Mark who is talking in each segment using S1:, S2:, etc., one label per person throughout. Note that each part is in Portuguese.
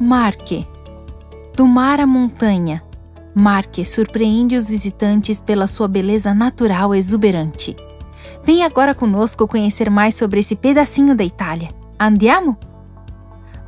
S1: Marque. Do mar à montanha, Marque surpreende os visitantes pela sua beleza natural exuberante. Vem agora conosco conhecer mais sobre esse pedacinho da Itália. Andiamo?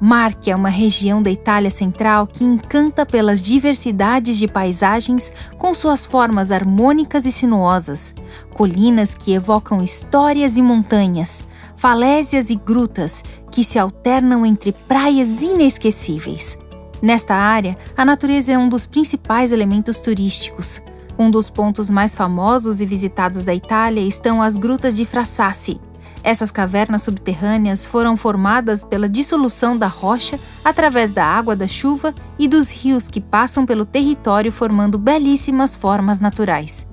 S1: Marque é uma região da Itália Central que encanta pelas diversidades de paisagens com suas formas harmônicas e sinuosas, colinas que evocam histórias e montanhas, falésias e grutas que se alternam entre praias inesquecíveis. Nesta área, a natureza é um dos principais elementos turísticos. Um dos pontos mais famosos e visitados da Itália estão as grutas de Frassassi, essas cavernas subterrâneas foram formadas pela dissolução da rocha através da água da chuva e dos rios que passam pelo território formando belíssimas formas naturais.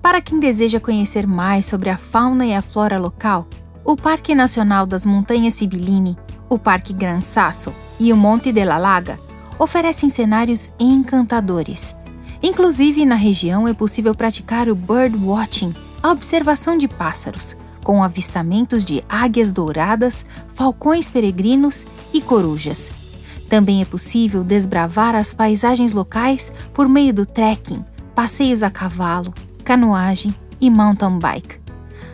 S1: Para quem deseja conhecer mais sobre a fauna e a flora local, o Parque Nacional das Montanhas Sibiline, o Parque Gran Sasso e o Monte de la Laga oferecem cenários encantadores. Inclusive, na região é possível praticar o bird watching, a observação de pássaros, com avistamentos de águias douradas, falcões peregrinos e corujas. Também é possível desbravar as paisagens locais por meio do trekking, passeios a cavalo, canoagem e mountain bike.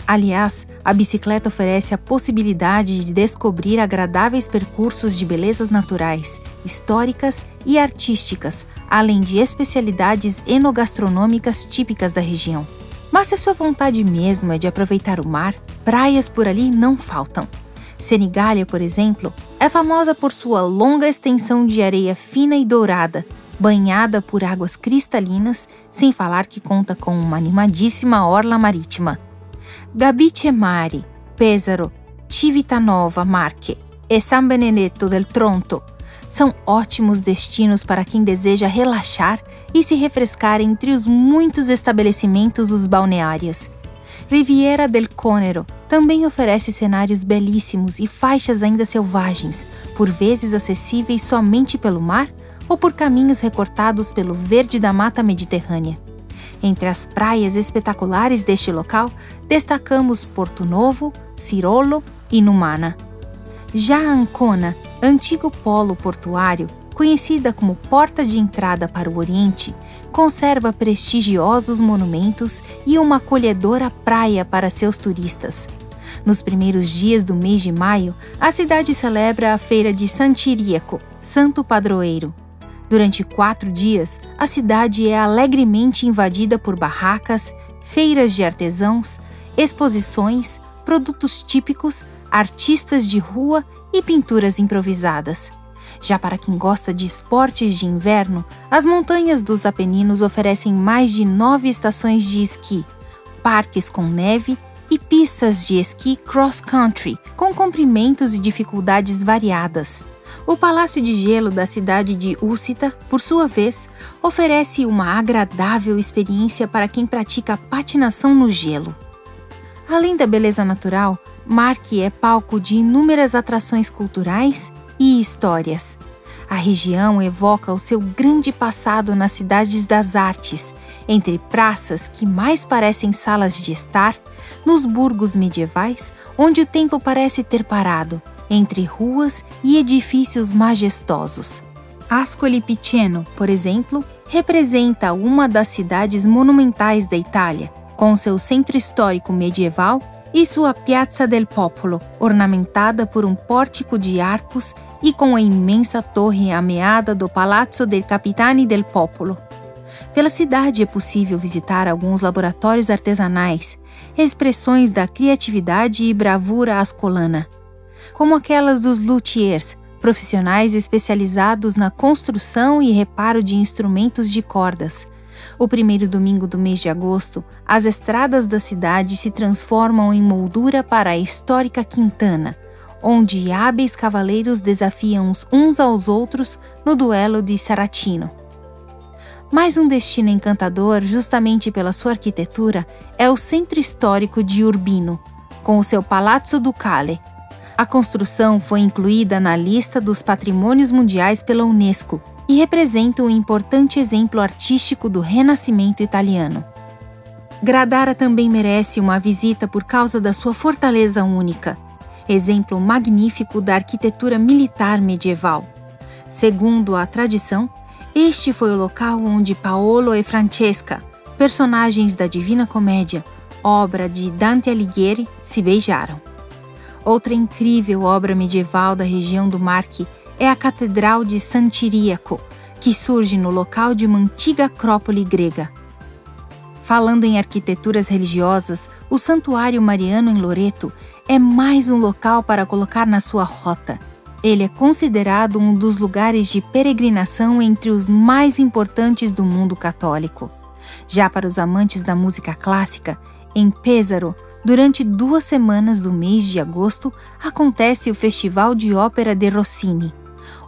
S1: Aliás, a bicicleta oferece a possibilidade de descobrir agradáveis percursos de belezas naturais, históricas e artísticas, além de especialidades enogastronômicas típicas da região. Mas se a sua vontade mesmo é de aproveitar o mar, praias por ali não faltam. Senigália, por exemplo, é famosa por sua longa extensão de areia fina e dourada, banhada por águas cristalinas, sem falar que conta com uma animadíssima orla marítima. Gabice Mari, Pesaro, Civitanova Marche e San Benedetto del Tronto são ótimos destinos para quem deseja relaxar e se refrescar entre os muitos estabelecimentos dos balneários. Riviera del Conero também oferece cenários belíssimos e faixas ainda selvagens, por vezes acessíveis somente pelo mar ou por caminhos recortados pelo verde da mata mediterrânea. Entre as praias espetaculares deste local, destacamos Porto Novo, Cirolo e Numana. Já Ancona antigo polo portuário, conhecida como porta de entrada para o Oriente, conserva prestigiosos monumentos e uma acolhedora praia para seus turistas. Nos primeiros dias do mês de maio, a cidade celebra a feira de Santiríaco, Santo Padroeiro. Durante quatro dias, a cidade é alegremente invadida por barracas, feiras de artesãos, exposições, produtos típicos, artistas de rua e pinturas improvisadas. Já para quem gosta de esportes de inverno, as montanhas dos Apeninos oferecem mais de nove estações de esqui, parques com neve e pistas de esqui cross-country, com comprimentos e dificuldades variadas. O Palácio de Gelo da cidade de Úcita, por sua vez, oferece uma agradável experiência para quem pratica patinação no gelo. Além da beleza natural, Marque é palco de inúmeras atrações culturais e histórias. A região evoca o seu grande passado nas cidades das artes, entre praças que mais parecem salas de estar, nos burgos medievais, onde o tempo parece ter parado, entre ruas e edifícios majestosos. Ascoli Piceno, por exemplo, representa uma das cidades monumentais da Itália, com seu centro histórico medieval e sua Piazza del Popolo, ornamentada por um pórtico de arcos e com a imensa torre ameada do Palazzo del Capitani del Popolo. Pela cidade é possível visitar alguns laboratórios artesanais, expressões da criatividade e bravura ascolana, como aquelas dos luthiers, profissionais especializados na construção e reparo de instrumentos de cordas, o primeiro domingo do mês de agosto, as estradas da cidade se transformam em moldura para a histórica Quintana, onde hábeis cavaleiros desafiam uns aos outros no duelo de Saratino. Mais um destino encantador, justamente pela sua arquitetura, é o centro histórico de Urbino, com o seu Palazzo Ducale. A construção foi incluída na lista dos patrimônios mundiais pela Unesco e representa um importante exemplo artístico do Renascimento italiano. Gradara também merece uma visita por causa da sua fortaleza única, exemplo magnífico da arquitetura militar medieval. Segundo a tradição, este foi o local onde Paolo e Francesca, personagens da Divina Comédia, obra de Dante Alighieri, se beijaram. Outra incrível obra medieval da região do Marque é a Catedral de Sant'Iriaco, que surge no local de uma antiga acrópole grega. Falando em arquiteturas religiosas, o Santuário Mariano em Loreto é mais um local para colocar na sua rota. Ele é considerado um dos lugares de peregrinação entre os mais importantes do mundo católico. Já para os amantes da música clássica, em Pésaro, durante duas semanas do mês de agosto, acontece o Festival de Ópera de Rossini.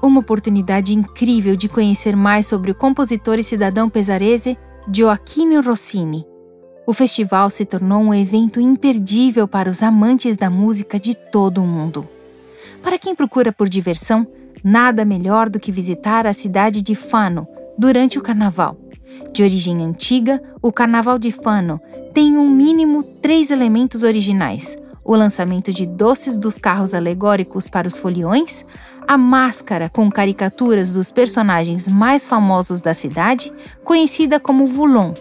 S1: Uma oportunidade incrível de conhecer mais sobre o compositor e cidadão pesarese Gioacchino Rossini. O festival se tornou um evento imperdível para os amantes da música de todo o mundo. Para quem procura por diversão, nada melhor do que visitar a cidade de Fano durante o carnaval. De origem antiga, o Carnaval de Fano tem um mínimo três elementos originais: o lançamento de doces dos carros alegóricos para os foliões, a máscara com caricaturas dos personagens mais famosos da cidade, conhecida como Voulon,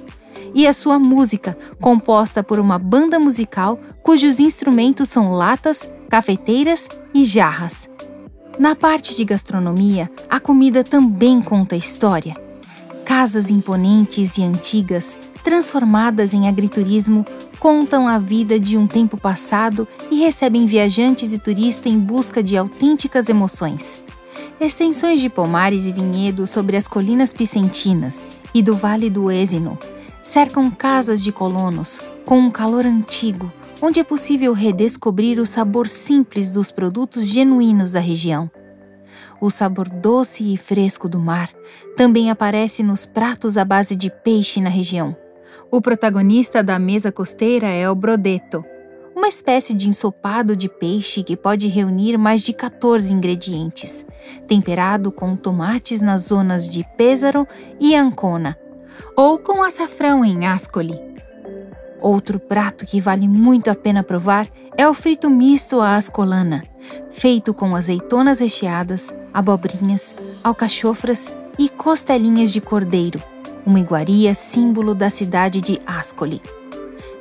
S1: e a sua música, composta por uma banda musical cujos instrumentos são latas, cafeteiras e jarras. Na parte de gastronomia, a comida também conta história. Casas imponentes e antigas, transformadas em agriturismo, contam a vida de um tempo passado e recebem viajantes e turistas em busca de autênticas emoções. Extensões de pomares e vinhedos sobre as colinas picentinas e do Vale do Êxino cercam casas de colonos com um calor antigo, onde é possível redescobrir o sabor simples dos produtos genuínos da região. O sabor doce e fresco do mar também aparece nos pratos à base de peixe na região. O protagonista da mesa costeira é o brodeto, uma espécie de ensopado de peixe que pode reunir mais de 14 ingredientes, temperado com tomates nas zonas de Pésaro e Ancona, ou com açafrão em Ascoli. Outro prato que vale muito a pena provar é o frito misto à ascolana, feito com azeitonas recheadas, abobrinhas, alcachofras e costelinhas de cordeiro uma iguaria símbolo da cidade de Ascoli.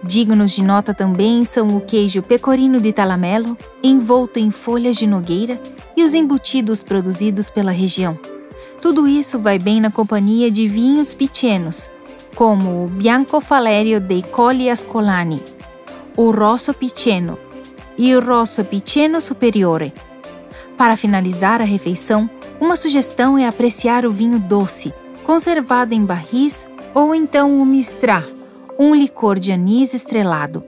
S1: Dignos de nota também são o queijo pecorino de Talamelo, envolto em folhas de nogueira, e os embutidos produzidos pela região. Tudo isso vai bem na companhia de vinhos pequenos, como o Bianco Falerio dei Colli Ascolani, o Rosso Piceno e o Rosso Piceno Superiore. Para finalizar a refeição, uma sugestão é apreciar o vinho doce, conservado em barris ou então o mistrá, um licor de anis estrelado.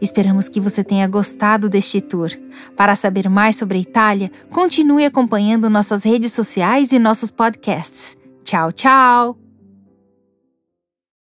S1: Esperamos que você tenha gostado deste tour. Para saber mais sobre a Itália, continue acompanhando nossas redes sociais e nossos podcasts. Tchau, tchau!